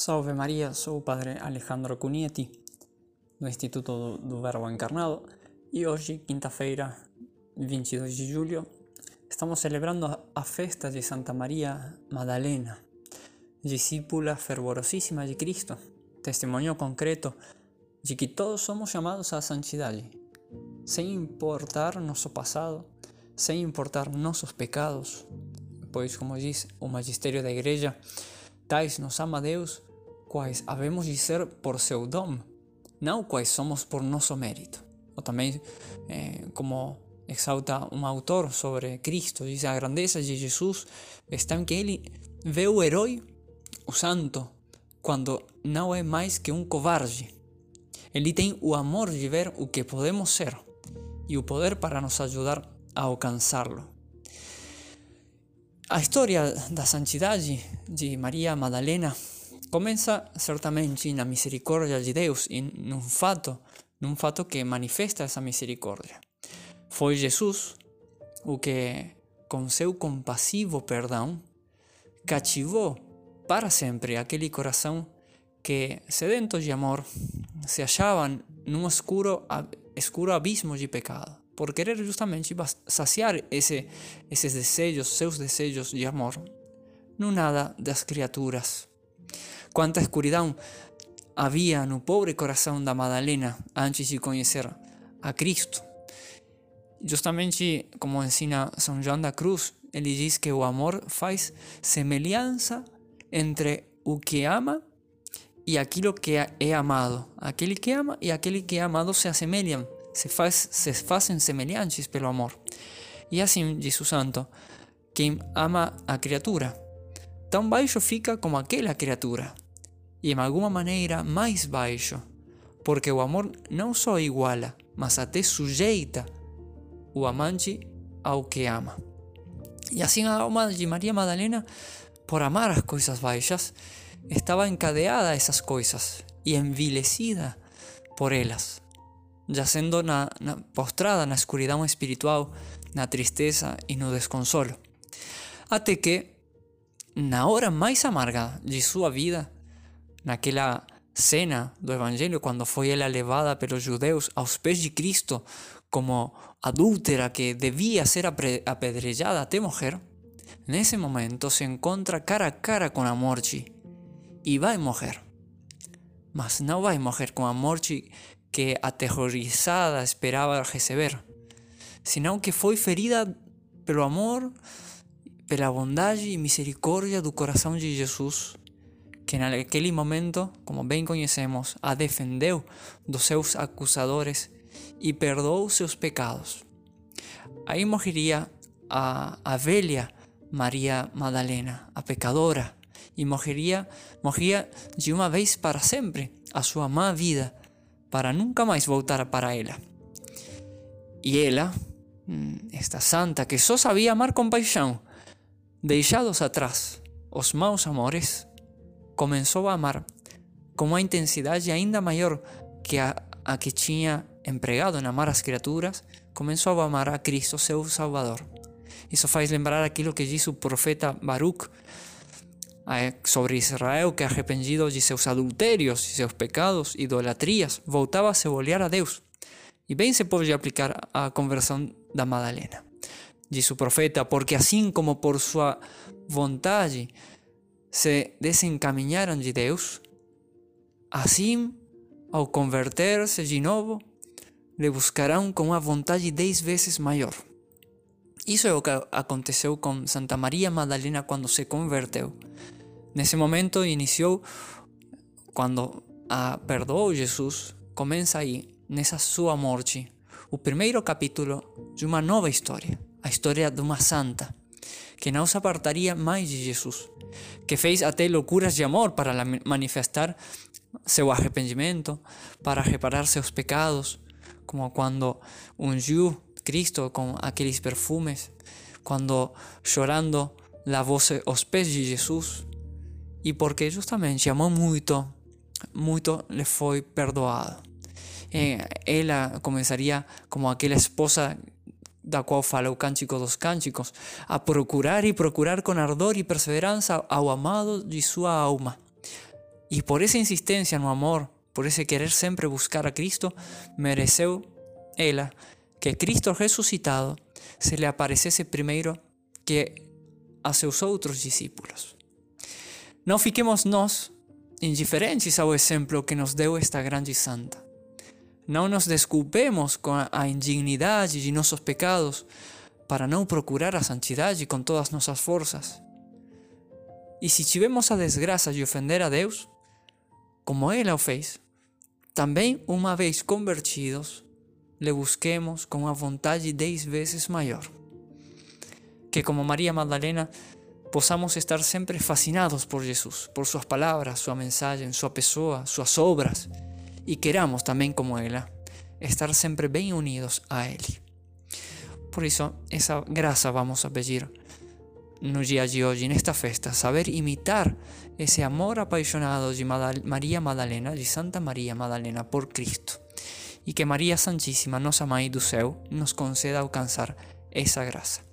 Salve Maria, sou o Padre Alejandro Cunieti, do Instituto do, Verbo Encarnado, e hoje, quinta-feira, 22 de julho, estamos celebrando a festa de Santa Maria Madalena, discípula fervorosíssima de Cristo, testemunho concreto de que todos somos chamados à santidade, sem importar nosso passado, sem importar nossos pecados, pois, como diz o magistério da Igreja, tais nos ama Deus, quais havemos de ser por seu dom, não quais somos por nosso mérito. Ou também, eh, como exalta um autor sobre Cristo, diz a grandeza de Jesus está em que ele vê o herói, o santo, quando não é mais que um covarde. Ele tem o amor de ver o que podemos ser e o poder para nos ajudar a alcançá-lo. A história da santidade de Maria Madalena começa certamente na misericórdia de Deus e num fato, num fato que manifesta essa misericórdia. Foi Jesus o que, com seu compassivo perdão, cativou para sempre aquele coração que, sedento de amor, se achava num escuro, escuro abismo de pecado por querer justamente saciar ese, esos deseos, seus desejos de amor, no nada das criaturas. Quanta escuridão havia no pobre coração da Madalena antes de conhecer a Cristo. Justamente como ensina São João da Cruz, ele diz que o amor faz semelhança entre o que ama e aquilo que é amado. Aquele que ama e aquele que é amado se assemelham se, faz, se fazem semelhantes pelo amor. E assim diz santo: quem ama a criatura, tão baixo fica como aquela criatura, e de alguma maneira mais baixo, porque o amor não só iguala, mas até sujeita o amante ao que ama. E assim a alma de Maria Madalena, por amar as coisas baixas, estava encadeada a essas coisas e envilecida por elas yacendo na, na, postrada na escuridão espiritual, na tristeza e no desconsolo. Até que, na hora mais amarga de sua vida, naquela cena do Evangelho, quando foi ela levada pelos judeus aos pés de Cristo como adúltera que devia ser apedrejada até morrer, nesse momento se encontra cara a cara com a morte e vai morrer. Mas não vai morrer com a morte que aterrorizada esperaba receber, sino que foi ferida pelo amor, pela bondade e misericórdia do coração de Jesus, que naquele momento, como bem conhecemos, a defendeu dos seus acusadores e perdoou seus pecados. Aí morreria a, a velha Maria Madalena, a pecadora, e morreria, morria de uma vez para sempre a sua má vida para nunca mais voltar para ela. E ela, mm, esta santa que só sabia amar com paixão, deixados atrás os maus amores, começou a amar com uma intensidade ainda maior que a, a que tinha empregado em amar as criaturas, começou a amar a Cristo, seu Salvador. Isso faz lembrar aquilo que diz o profeta Baruch sobre Israel que arrependido de seus adultérios e seus pecados, idolatrias, voltava a se volver a Deus. E bem se pode aplicar a conversão da Madalena. Diz o profeta, porque assim como por sua vontade se desencaminharam de Deus, assim, ao converter-se de novo, le buscarão com uma vontade dez vezes maior. Isso é o que aconteceu com Santa Maria Madalena quando se converteu. Nesse momento iniciou quando a perdoou Jesus, começa aí, nessa sua morte, o primeiro capítulo de uma nova história, a história de uma santa que não se apartaria mais de Jesus, que fez até loucuras de amor para manifestar seu arrependimento, para reparar seus pecados, como quando ungiu Cristo com aqueles perfumes, quando chorando lavou os pés de Jesus, e porque justamente amou muito, muito lhe foi perdoado. ela começaria como aquela esposa da qual fala o Cântico dos Cânticos, a procurar e procurar com ardor e perseverança ao amado de sua alma. E por essa insistência no amor, por esse querer sempre buscar a Cristo, mereceu ela que Cristo ressuscitado se lhe aparecesse primeiro que a seus outros discípulos. Não fiquemos nós indiferentes ao exemplo que nos deu esta grande santa. Não nos desculpemos com a indignidade de nossos pecados para não procurar a santidade com todas nossas forças. E se tivemos a desgraça de ofender a Deus, como ela o fez, também uma vez convertidos, le busquemos com uma vontade dez vezes maior. Que como Maria Magdalena possamos estar sempre fascinados por Jesus, por suas palavras, sua mensagem, sua pessoa, suas obras, e queramos também como ela estar sempre bem unidos a Ele. Por isso, essa graça vamos a pedir no dia de hoje, nesta festa, saber imitar esse amor apaixonado de Maria Madalena, de Santa Maria Madalena, por Cristo. E que Maria Santíssima, nossa Mãe do céu, nos conceda alcançar essa graça.